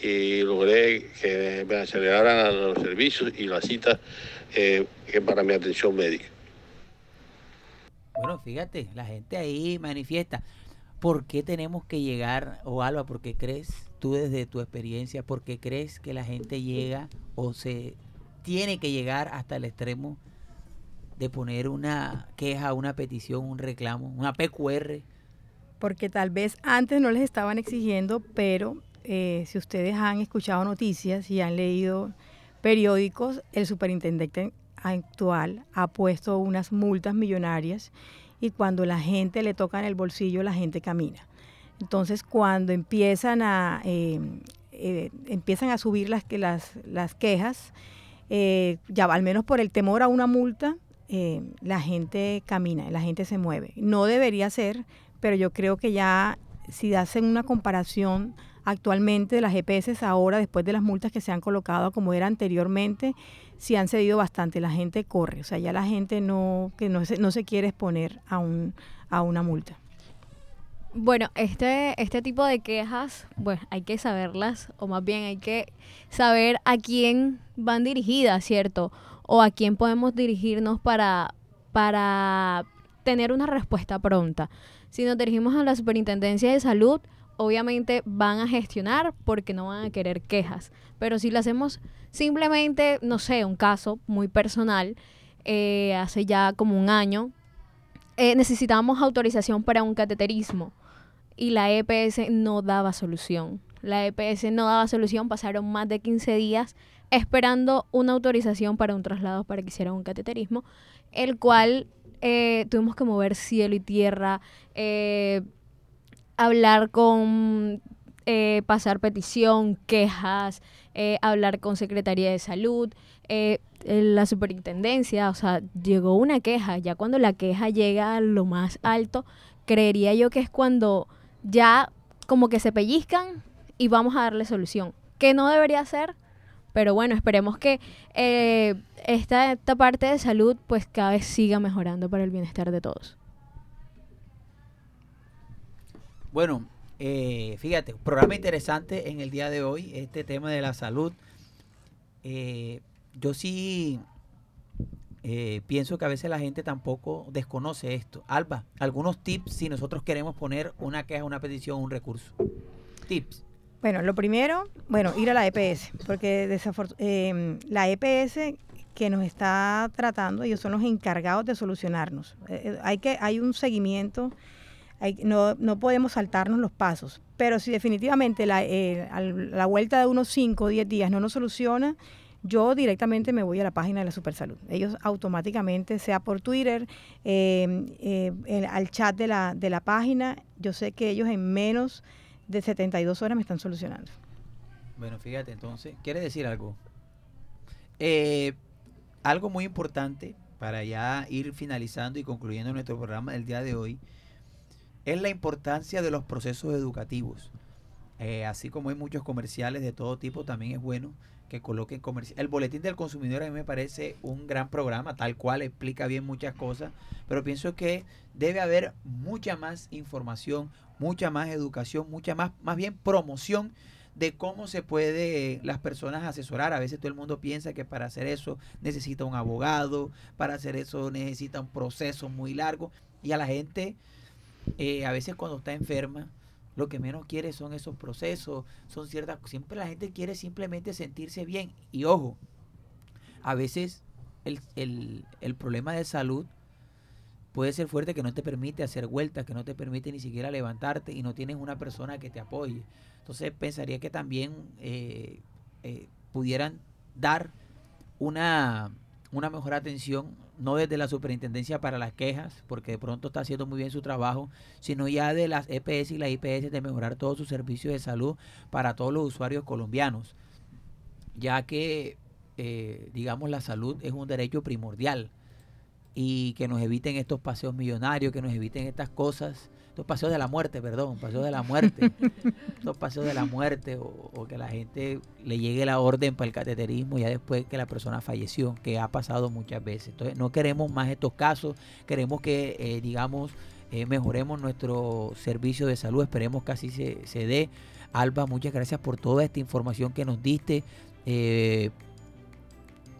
y logré que me aceleraran los servicios y las citas eh, que para mi atención médica. Bueno, fíjate, la gente ahí manifiesta. ¿Por qué tenemos que llegar, o Alba, por qué crees tú desde tu experiencia, por qué crees que la gente llega o se tiene que llegar hasta el extremo de poner una queja, una petición, un reclamo, una PQR? porque tal vez antes no les estaban exigiendo, pero eh, si ustedes han escuchado noticias y han leído periódicos, el superintendente actual ha puesto unas multas millonarias y cuando la gente le toca en el bolsillo, la gente camina. Entonces, cuando empiezan a, eh, eh, empiezan a subir las, las, las quejas, ya al menos por el temor a una multa, la gente camina, la gente se mueve. No debería ser, pero yo creo que ya si hacen una comparación actualmente las GPS ahora, después de las multas que se han colocado como era anteriormente, sí han cedido bastante, la gente corre, o sea, ya la gente no, que no se, no se quiere exponer a, un, a una multa. Bueno, este, este tipo de quejas, pues hay que saberlas, o más bien hay que saber a quién van dirigidas, ¿cierto? O a quién podemos dirigirnos para, para tener una respuesta pronta. Si nos dirigimos a la Superintendencia de Salud, obviamente van a gestionar porque no van a querer quejas. Pero si lo hacemos simplemente, no sé, un caso muy personal, eh, hace ya como un año, eh, necesitábamos autorización para un cateterismo y la EPS no daba solución. La EPS no daba solución, pasaron más de 15 días esperando una autorización para un traslado para que hiciera un cateterismo, el cual eh, tuvimos que mover cielo y tierra, hablar con, eh, pasar petición, quejas, eh, hablar con Secretaría de Salud, eh, la superintendencia, o sea, llegó una queja, ya cuando la queja llega a lo más alto, creería yo que es cuando ya como que se pellizcan y vamos a darle solución, que no debería ser, pero bueno, esperemos que eh, esta, esta parte de salud pues cada vez siga mejorando para el bienestar de todos. Bueno, eh, fíjate, programa interesante en el día de hoy, este tema de la salud. Eh, yo sí eh, pienso que a veces la gente tampoco desconoce esto. Alba, algunos tips si nosotros queremos poner una queja, una petición, un recurso. Tips. Bueno, lo primero, bueno, ir a la EPS, porque eh, la EPS que nos está tratando, ellos son los encargados de solucionarnos. Eh, eh, hay, que, hay un seguimiento, hay- no, no podemos saltarnos los pasos, pero si definitivamente la, eh, la vuelta de unos 5 o 10 días no nos soluciona, yo directamente me voy a la página de la Supersalud. Ellos automáticamente, sea por Twitter, eh, eh, el- al chat de la, de la página, yo sé que ellos en menos de 72 horas me están solucionando. Bueno, fíjate, entonces, ¿quiere decir algo? Eh, algo muy importante para ya ir finalizando y concluyendo nuestro programa del día de hoy es la importancia de los procesos educativos. Eh, así como hay muchos comerciales de todo tipo, también es bueno que coloquen comerciales. El Boletín del Consumidor a mí me parece un gran programa, tal cual explica bien muchas cosas, pero pienso que debe haber mucha más información, mucha más educación, mucha más, más bien promoción de cómo se puede las personas asesorar. A veces todo el mundo piensa que para hacer eso necesita un abogado, para hacer eso necesita un proceso muy largo y a la gente eh, a veces cuando está enferma lo que menos quiere son esos procesos, son ciertas, siempre la gente quiere simplemente sentirse bien y ojo, a veces el, el, el problema de salud puede ser fuerte que no te permite hacer vueltas, que no te permite ni siquiera levantarte y no tienes una persona que te apoye. Entonces pensaría que también eh, eh, pudieran dar una, una mejor atención, no desde la superintendencia para las quejas, porque de pronto está haciendo muy bien su trabajo, sino ya de las EPS y la IPS de mejorar todos sus servicios de salud para todos los usuarios colombianos, ya que, eh, digamos, la salud es un derecho primordial y que nos eviten estos paseos millonarios, que nos eviten estas cosas, estos paseos de la muerte, perdón, paseos de la muerte, estos paseos de la muerte o, o que la gente le llegue la orden para el cateterismo ya después que la persona falleció, que ha pasado muchas veces. Entonces no queremos más estos casos, queremos que, eh, digamos, eh, mejoremos nuestro servicio de salud, esperemos que así se, se dé. Alba, muchas gracias por toda esta información que nos diste. Eh,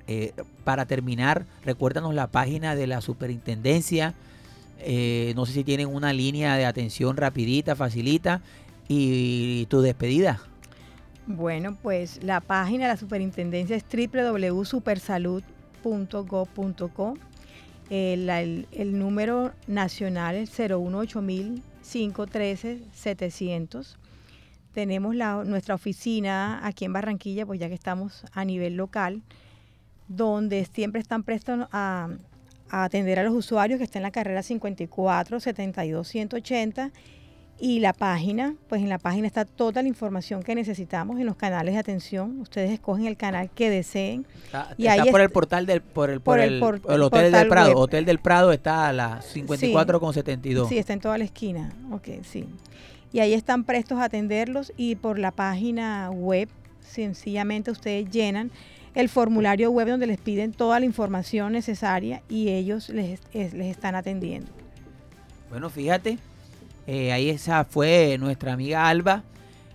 eh, para terminar, recuérdanos la página de la superintendencia. Eh, no sé si tienen una línea de atención rapidita, facilita. Y tu despedida. Bueno, pues la página de la superintendencia es www.supersalud.gov.co. El, el, el número nacional es 018-513-700. Tenemos la, nuestra oficina aquí en Barranquilla, pues ya que estamos a nivel local, donde siempre están prestos a, a atender a los usuarios que están en la carrera 54 72 180 y la página, pues en la página está toda la información que necesitamos en los canales de atención. Ustedes escogen el canal que deseen. Está, y está ahí por el portal del por el, por por el, el por- el Hotel del Prado. web. Hotel del Prado está a la 54 con 72. Sí, está en toda la esquina. Ok, sí. Y ahí están prestos a atenderlos y por la página web, sencillamente ustedes llenan el formulario web donde les piden toda la información necesaria y ellos les, es- les están atendiendo. Bueno, fíjate, eh, ahí esa fue nuestra amiga Alba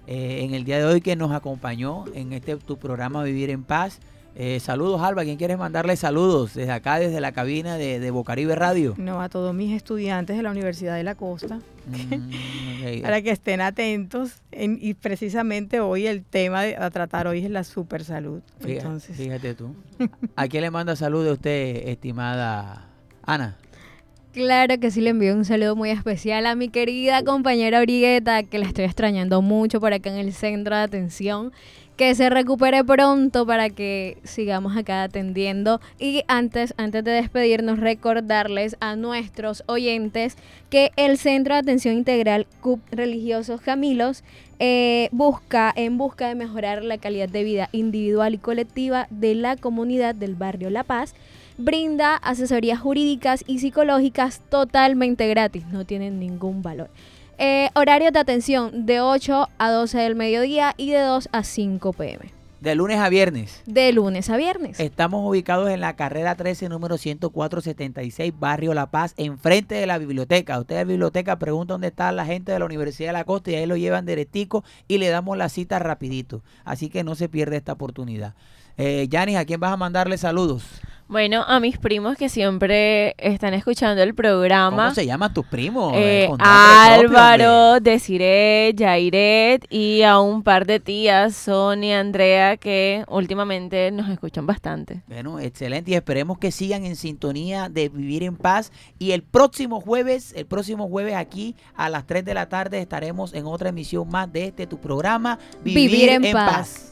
eh, en el día de hoy que nos acompañó en este tu programa Vivir en Paz. Eh, saludos, Alba. ¿Quién quieres mandarle saludos desde acá, desde la cabina de, de Bocaribe Radio? No, a todos mis estudiantes de la Universidad de la Costa, Mm, para que estén atentos. En- y precisamente hoy el tema de- a tratar hoy es la super salud. Fíjate, Entonces, fíjate tú. ¿A quién le manda saludos usted, estimada Ana? Claro que sí le envío un saludo muy especial a mi querida compañera Orieta, que la estoy extrañando mucho por acá en el centro de atención. Que se recupere pronto para que sigamos acá atendiendo. Y antes, antes de despedirnos, recordarles a nuestros oyentes que el Centro de Atención Integral CUP Religiosos Camilos eh, busca, en busca de mejorar la calidad de vida individual y colectiva de la comunidad del barrio La Paz, brinda asesorías jurídicas y psicológicas totalmente gratis, no tienen ningún valor. Eh, horarios de atención de 8 a 12 del mediodía y de 2 a 5 pm. De lunes a viernes. De lunes a viernes. Estamos ubicados en la carrera 13, número 10476, Barrio La Paz, enfrente de la biblioteca. Usted de la biblioteca pregunta dónde está la gente de la Universidad de la Costa y ahí lo llevan deretico y le damos la cita rapidito. Así que no se pierde esta oportunidad. Eh, Yanis, ¿a quién vas a mandarle saludos? Bueno, a mis primos que siempre están escuchando el programa. ¿Cómo se llaman tus primos? Eh. Álvaro, Desiree, Jairet y a un par de tías, Sonia, Andrea, que últimamente nos escuchan bastante. Bueno, excelente y esperemos que sigan en sintonía de Vivir en Paz y el próximo jueves, el próximo jueves aquí a las 3 de la tarde estaremos en otra emisión más de este tu programa Vivir en Paz.